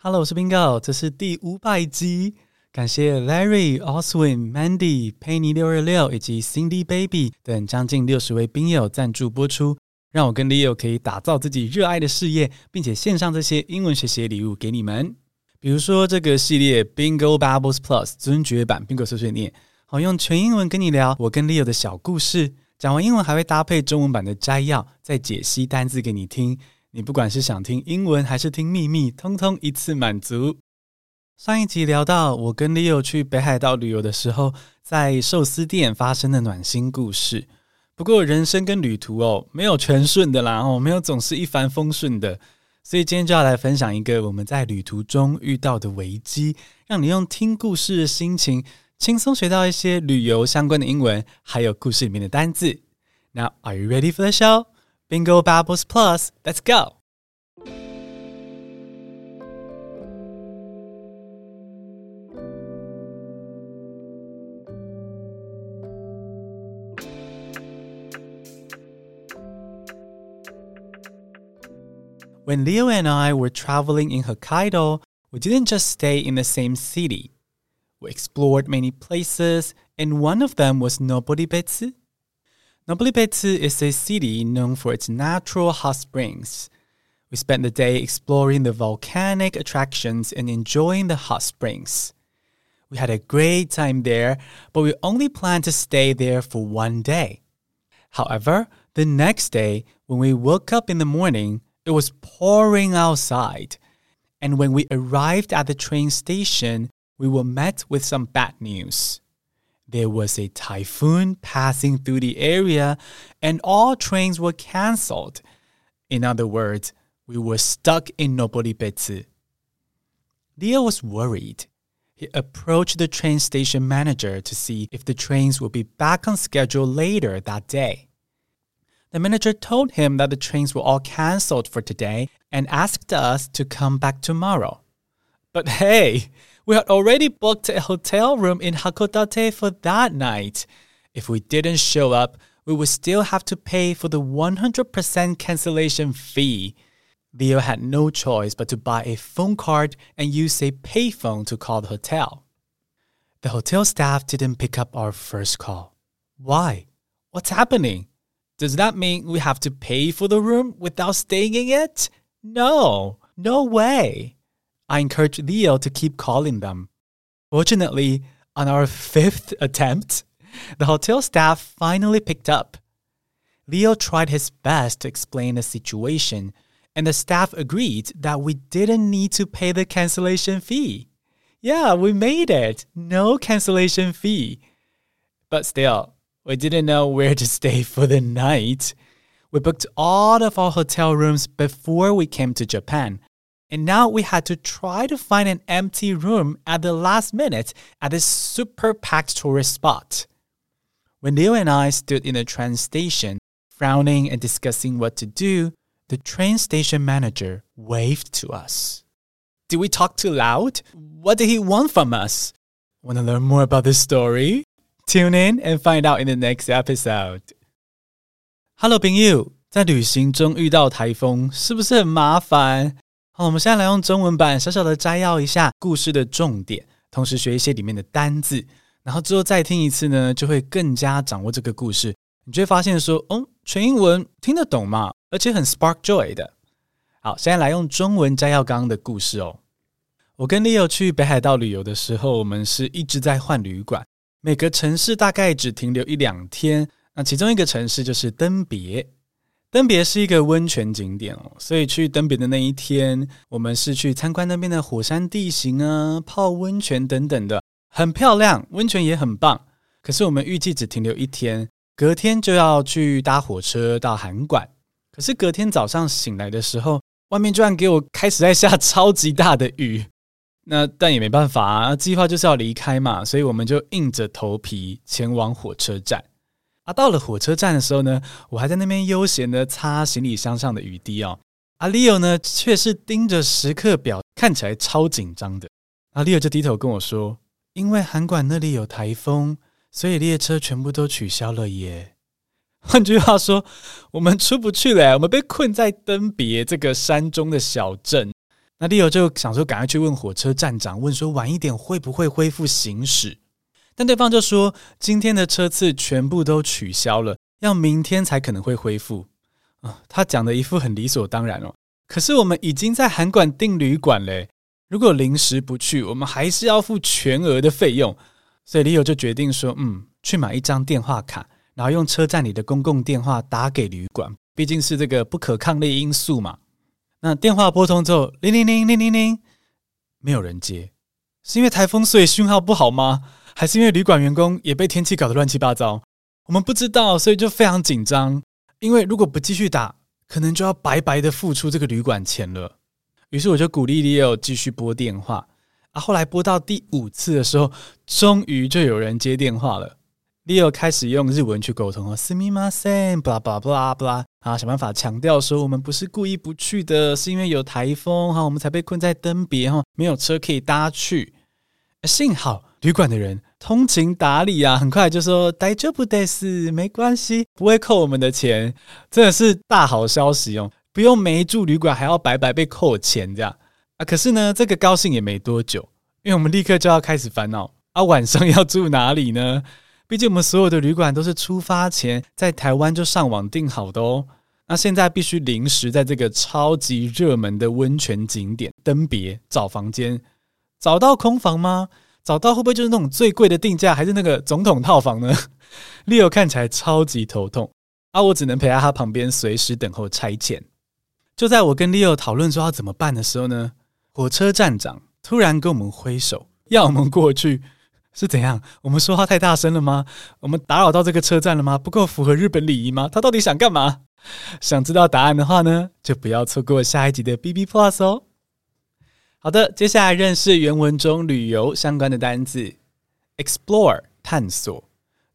Hello，我是 Bingo，这是第五百集。感谢 Larry、Oswin、Mandy、Penny 六二六以及 Cindy Baby 等将近六十位冰友赞助播出，让我跟 Leo 可以打造自己热爱的事业，并且献上这些英文学习礼物给你们。比如说这个系列 Bingo Bubbles Plus 尊爵版 Bingo 碎碎念，好用全英文跟你聊我跟 Leo 的小故事。讲完英文还会搭配中文版的摘要，再解析单字给你听。你不管是想听英文还是听秘密，通通一次满足。上一集聊到我跟 Leo 去北海道旅游的时候，在寿司店发生的暖心故事。不过人生跟旅途哦，没有全顺的啦哦，没有总是一帆风顺的。所以今天就要来分享一个我们在旅途中遇到的危机，让你用听故事的心情，轻松学到一些旅游相关的英文，还有故事里面的单字。Now, are you ready for the show? Bingo Babbles Plus, let's go! When Leo and I were traveling in Hokkaido, we didn't just stay in the same city. We explored many places, and one of them was Noboribetsu. Noboribetsu is a city known for its natural hot springs. We spent the day exploring the volcanic attractions and enjoying the hot springs. We had a great time there, but we only planned to stay there for one day. However, the next day, when we woke up in the morning, it was pouring outside. And when we arrived at the train station, we were met with some bad news there was a typhoon passing through the area and all trains were canceled. In other words, we were stuck in Noboribetsu. Leo was worried. He approached the train station manager to see if the trains would be back on schedule later that day. The manager told him that the trains were all canceled for today and asked us to come back tomorrow. But hey, we had already booked a hotel room in Hakodate for that night. If we didn't show up, we would still have to pay for the 100% cancellation fee. Leo had no choice but to buy a phone card and use a payphone to call the hotel. The hotel staff didn't pick up our first call. Why? What's happening? Does that mean we have to pay for the room without staying in it? No, no way. I encouraged Leo to keep calling them. Fortunately, on our fifth attempt, the hotel staff finally picked up. Leo tried his best to explain the situation, and the staff agreed that we didn't need to pay the cancellation fee. Yeah, we made it. No cancellation fee. But still, we didn't know where to stay for the night. We booked all of our hotel rooms before we came to Japan and now we had to try to find an empty room at the last minute at this super packed tourist spot. When Leo and I stood in the train station, frowning and discussing what to do, the train station manager waved to us. Did we talk too loud? What did he want from us? Want to learn more about this story? Tune in and find out in the next episode. Hello，朋友，在旅行中遇到台风，是不是很麻烦？ 好，我们现在来用中文版小小的摘要一下故事的重点，同时学一些里面的单字，然后之后再听一次呢，就会更加掌握这个故事。你就会发现说，哦，全英文听得懂嘛，而且很 spark joy 的。好，现在来用中文摘要刚刚的故事哦。我跟 Leo 去北海道旅游的时候，我们是一直在换旅馆，每个城市大概只停留一两天。那其中一个城市就是登别。登别是一个温泉景点哦，所以去登别的那一天，我们是去参观那边的火山地形啊，泡温泉等等的，很漂亮，温泉也很棒。可是我们预计只停留一天，隔天就要去搭火车到函馆。可是隔天早上醒来的时候，外面居然给我开始在下超级大的雨。那但也没办法啊，计划就是要离开嘛，所以我们就硬着头皮前往火车站。啊，到了火车站的时候呢，我还在那边悠闲的擦行李箱上的雨滴哦。阿 Leo 呢，却是盯着时刻表，看起来超紧张的。阿 Leo 就低头跟我说：“因为韩馆那里有台风，所以列车全部都取消了耶。”换句话说，我们出不去了，我们被困在登别这个山中的小镇。那 Leo 就想说，赶快去问火车站长，问说晚一点会不会恢复行驶？但对方就说，今天的车次全部都取消了，要明天才可能会恢复。啊，他讲的一副很理所当然哦。可是我们已经在韩馆订旅馆嘞，如果临时不去，我们还是要付全额的费用。所以 Leo 就决定说，嗯，去买一张电话卡，然后用车站里的公共电话打给旅馆，毕竟是这个不可抗力因素嘛。那电话拨通之后，铃铃铃铃铃铃，没有人接，是因为台风所以讯号不好吗？还是因为旅馆员工也被天气搞得乱七八糟？我们不知道，所以就非常紧张。因为如果不继续打，可能就要白白的付出这个旅馆钱了。于是我就鼓励 Leo 继续拨电话。啊，后来拨到第五次的时候，终于就有人接电话了。Leo 开始用日文去沟通哦，すみません，blah blah blah blah，啊，想办法强调说我们不是故意不去的，是因为有台风哈，我们才被困在登别哈，没有车可以搭去。 幸好旅馆的人通情达理啊，很快就说大丈夫です，没关系，不会扣我们的钱，真的是大好消息哦，不用没住旅馆还要白白被扣钱这样啊。可是呢，这个高兴也没多久，因为我们立刻就要开始烦恼啊，晚上要住哪里呢？毕竟我们所有的旅馆都是出发前在台湾就上网订好的哦。那现在必须临时在这个超级热门的温泉景点登别找房间，找到空房吗？找到会不会就是那种最贵的定价，还是那个总统套房呢？Leo 看起来超级头痛，啊，我只能陪在他旁边，随时等候差遣。就在我跟 Leo 讨论说要怎么办的时候呢，火车站长突然跟我们挥手，要我们过去。是怎样？我们说话太大声了吗？我们打扰到这个车站了吗？不够符合日本礼仪吗？他到底想干嘛？想知道答案的话呢，就不要错过下一集的 B B Plus 哦。好的，接下来认识原文中旅游相关的单字：explore 探索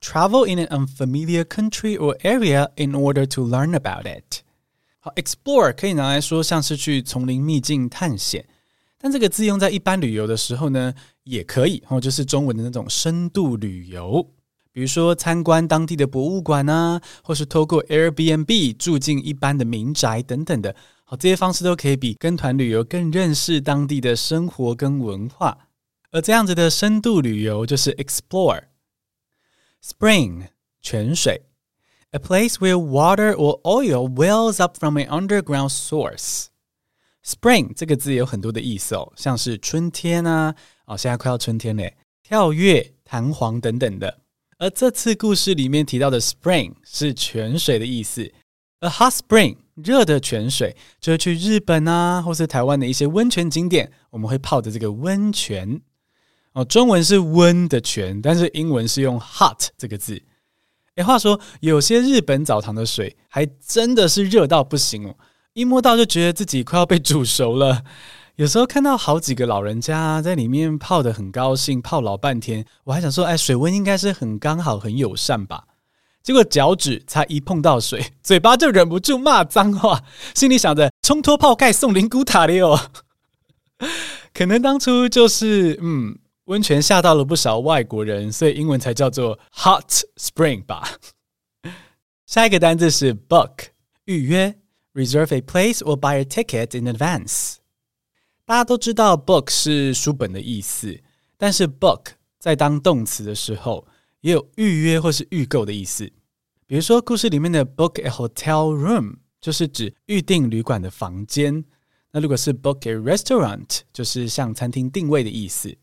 ，travel in an unfamiliar country or area in order to learn about it。好，explore 可以拿来说像是去丛林秘境探险。但这个字用在一般旅游的时候呢，也可以，哦，就是中文的那种深度旅游，比如说参观当地的博物馆啊，或是透过 Airbnb 住进一般的民宅等等的，好，这些方式都可以比跟团旅游更认识当地的生活跟文化。而这样子的深度旅游就是 explore。Spring 泉水，a place where water or oil wells up from an underground source。Spring 这个字有很多的意思哦，像是春天啊，哦，现在快要春天嘞，跳跃、弹簧等等的。而这次故事里面提到的 Spring 是泉水的意思，，a Hot Spring 热的泉水就是去日本啊，或是台湾的一些温泉景点，我们会泡的这个温泉。哦，中文是温的泉，但是英文是用 Hot 这个字。诶，话说有些日本澡堂的水还真的是热到不行哦。一摸到就觉得自己快要被煮熟了。有时候看到好几个老人家在里面泡得很高兴，泡老半天，我还想说，哎，水温应该是很刚好、很友善吧？结果脚趾才一碰到水，嘴巴就忍不住骂脏话，心里想着冲脱泡盖送灵骨塔的哦。可能当初就是嗯，温泉吓到了不少外国人，所以英文才叫做 hot spring 吧。下一个单字是 book，预约。Reserve a place or buy a ticket in advance。大家都知道 book 是书本的意思，但是 book 在当动词的时候也有预约或是预购的意思。比如说故事里面的 book a hotel room 就是指预定旅馆的房间。那如果是 book a restaurant，就是向餐厅订位的意思。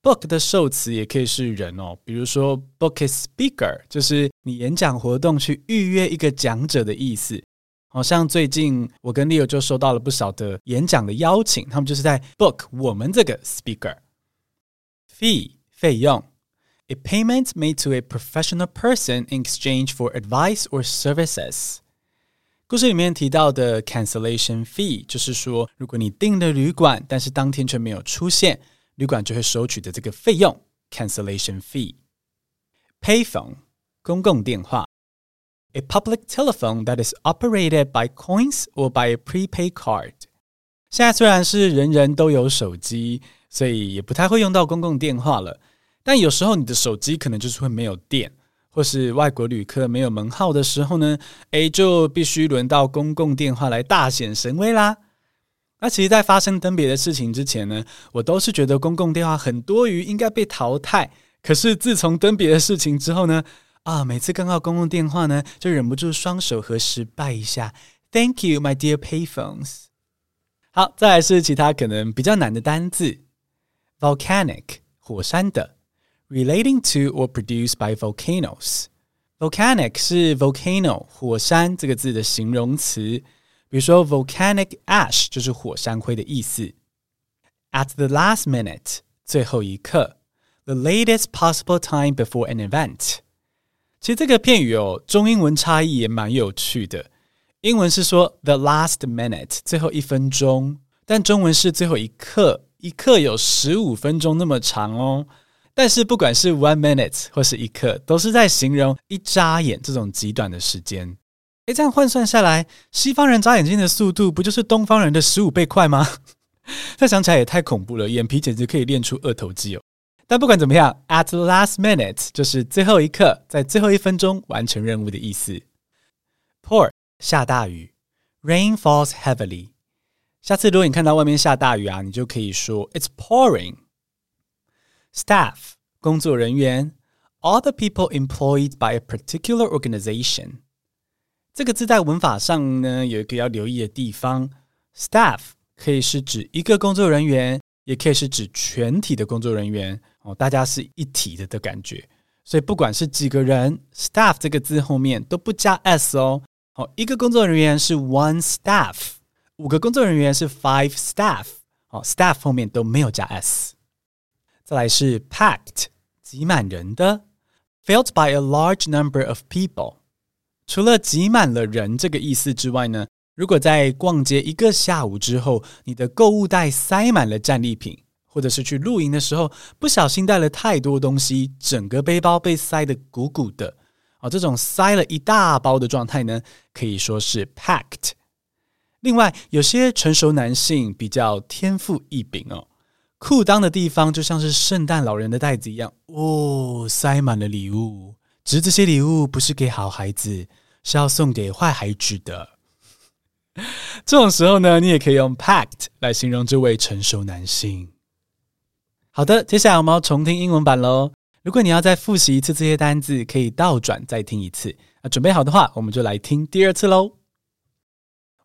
book 的受词也可以是人哦，比如说 book a speaker，就是你演讲活动去预约一个讲者的意思。好像最近我跟 Leo 就收到了不少的演讲的邀请，他们就是在 book 我们这个 speaker。Fee 费用 ，a payment made to a professional person in exchange for advice or services。故事里面提到的 cancellation fee 就是说，如果你订了旅馆，但是当天却没有出现，旅馆就会收取的这个费用 cancellation fee。Payphone 公共电话。A public telephone that is operated by coins or by a prepaid card。现在虽然是人人都有手机，所以也不太会用到公共电话了。 但有时候你的手机可能就是会没有电，或是外国旅客没有门号的时候呢，诶，就必须轮到公共电话来大显神威啦。那其实，在发生登别的事情之前呢，我都是觉得公共电话很多余，应该被淘汰。可是自从登别的事情之后呢，啊，每次刚到公共电话呢，就忍不住双手合十拜一下，Thank you, my dear payphones。好，再来是其他可能比较难的单字，volcanic 火山的 ，relating to or produced by volcanoes。volcanic 是 volcano 火山这个字的形容词。比如说，volcanic ash 就是火山灰的意思。At the last minute，最后一刻；the latest possible time before an event。其实这个片语哦，中英文差异也蛮有趣的。英文是说 the last minute，最后一分钟，但中文是最后一刻，一刻有十五分钟那么长哦。 但是不管是 one minute 或是一刻，都是在形容一眨眼这种极短的时间。哎，这样换算下来，西方人眨眼睛的速度不就是东方人的十五倍快吗？这想起来也太恐怖了，眼皮简直可以练出二头肌哦。但不管怎么样，at the last minute 就是最后一刻，在最后一分钟完成任务的意思。Pour 下大雨，rain falls heavily。下次如果你看到外面下大雨啊，你就可以说 It's pouring。Staff 工作人员，all the people employed by a particular organization。这个字在文法上呢，有一个要留意的地方，staff 可以是指一个工作人员，也可以是指全体的工作人员哦，大家是一体的的感觉。所以不管是几个人，staff 这个字后面都不加 s 哦。好，一个工作人员是 one staff，五个工作人员是 five staff。好，staff 后面都没有加 s。再来是 packed，挤满人的，filled by a large number of people。除了挤满了人这个意思之外呢，如果在逛街一个下午之后，你的购物袋塞满了战利品，或者是去露营的时候不小心带了太多东西，整个背包被塞得鼓鼓的，哦，这种塞了一大包的状态呢，可以说是 packed。另外，有些成熟男性比较天赋异禀哦，裤裆的地方就像是圣诞老人的袋子一样，哦，塞满了礼物。只是这些礼物不是给好孩子，是要送给坏孩子的。这种时候呢，你也可以用 packed 来形容这位成熟男性。好的，接下来我们要重听英文版喽。如果你要再复习一次这些单字，可以倒转再听一次。那准备好的话，我们就来听第二次喽。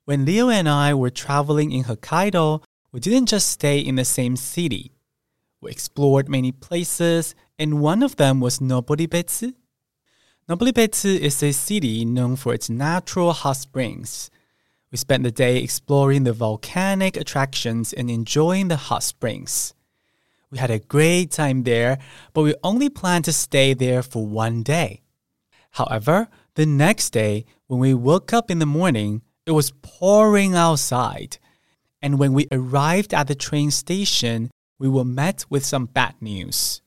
When Leo and I were traveling in Hokkaido, we didn't just stay in the same city. We explored many places, and one of them was Noboribetsu. Noboribetsu is a city known for its natural hot springs. We spent the day exploring the volcanic attractions and enjoying the hot springs. We had a great time there, but we only planned to stay there for one day. However, the next day, when we woke up in the morning, it was pouring outside. And when we arrived at the train station, we were met with some bad news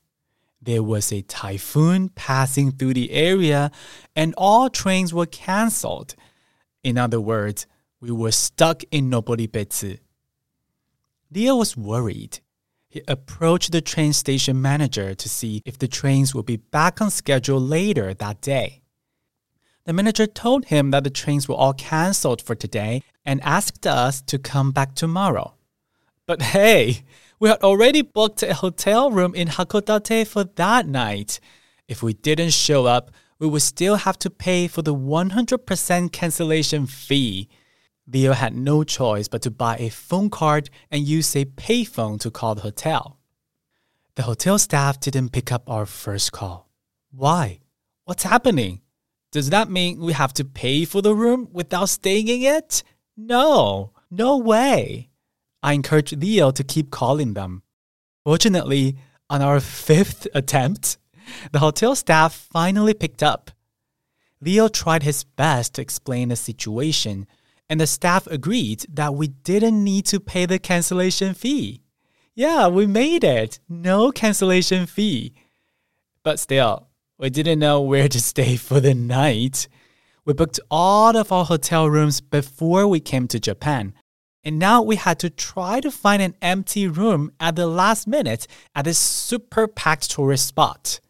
there was a typhoon passing through the area and all trains were canceled. In other words, we were stuck in Noboribetsu. Leo was worried. He approached the train station manager to see if the trains would be back on schedule later that day. The manager told him that the trains were all canceled for today and asked us to come back tomorrow. But hey, we had already booked a hotel room in Hakodate for that night. If we didn't show up, we would still have to pay for the 100% cancellation fee. Leo had no choice but to buy a phone card and use a payphone to call the hotel. The hotel staff didn't pick up our first call. Why? What's happening? Does that mean we have to pay for the room without staying in it? No, no way. I encourage Leo to keep calling them. Fortunately, on our fifth attempt, the hotel staff finally picked up. Leo tried his best to explain the situation, and the staff agreed that we didn't need to pay the cancellation fee. Yeah, we made it. No cancellation fee. But still, we didn't know where to stay for the night. We booked all of our hotel rooms before we came to Japan, and now we had to try to find an empty room at the last minute at this super packed tourist spot.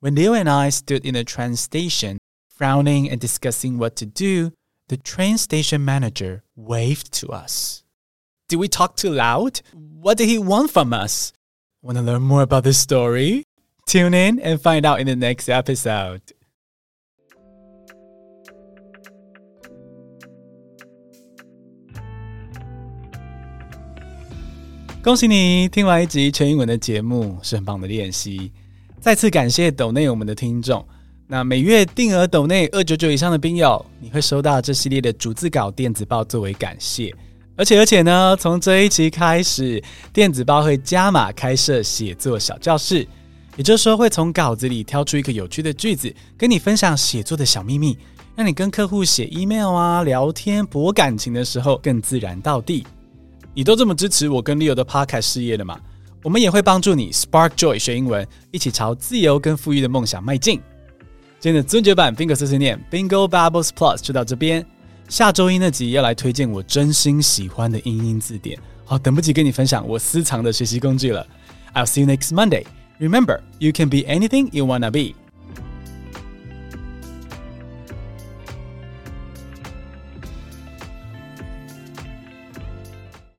When Leo and I stood in the train station, frowning and discussing what to do, the train station manager waved to us. Did we talk too loud? What did he want from us? Want to learn more about this story? Tune in and find out in the next episode. 恭喜你听完一集全英文的节目，是很棒的练习。再次感谢抖内我们的听众。那每月定额抖内二九九以上的宾友，你会收到这系列的逐字稿电子报作为感谢。而且而且呢，从这一期开始，电子报会加码开设写作小教室，也就是说会从稿子里挑出一个有趣的句子，跟你分享写作的小秘密，让你跟客户写 email 啊、聊天、博感情的时候更自然到地。你都这么支持我跟 Leo 的 Podcast 事业了吗？我们也会帮助你 Spark Joy 学英文，一起朝自由跟富裕的梦想迈进。今天的尊爵版 Bingo 碎碎念 Bingo Bubbles Plus 就到这边。下周一那集要来推荐我真心喜欢的英英字典，好，等不及跟你分享我私藏的学习工具了。I'll see you next Monday. Remember, you can be anything you wanna be.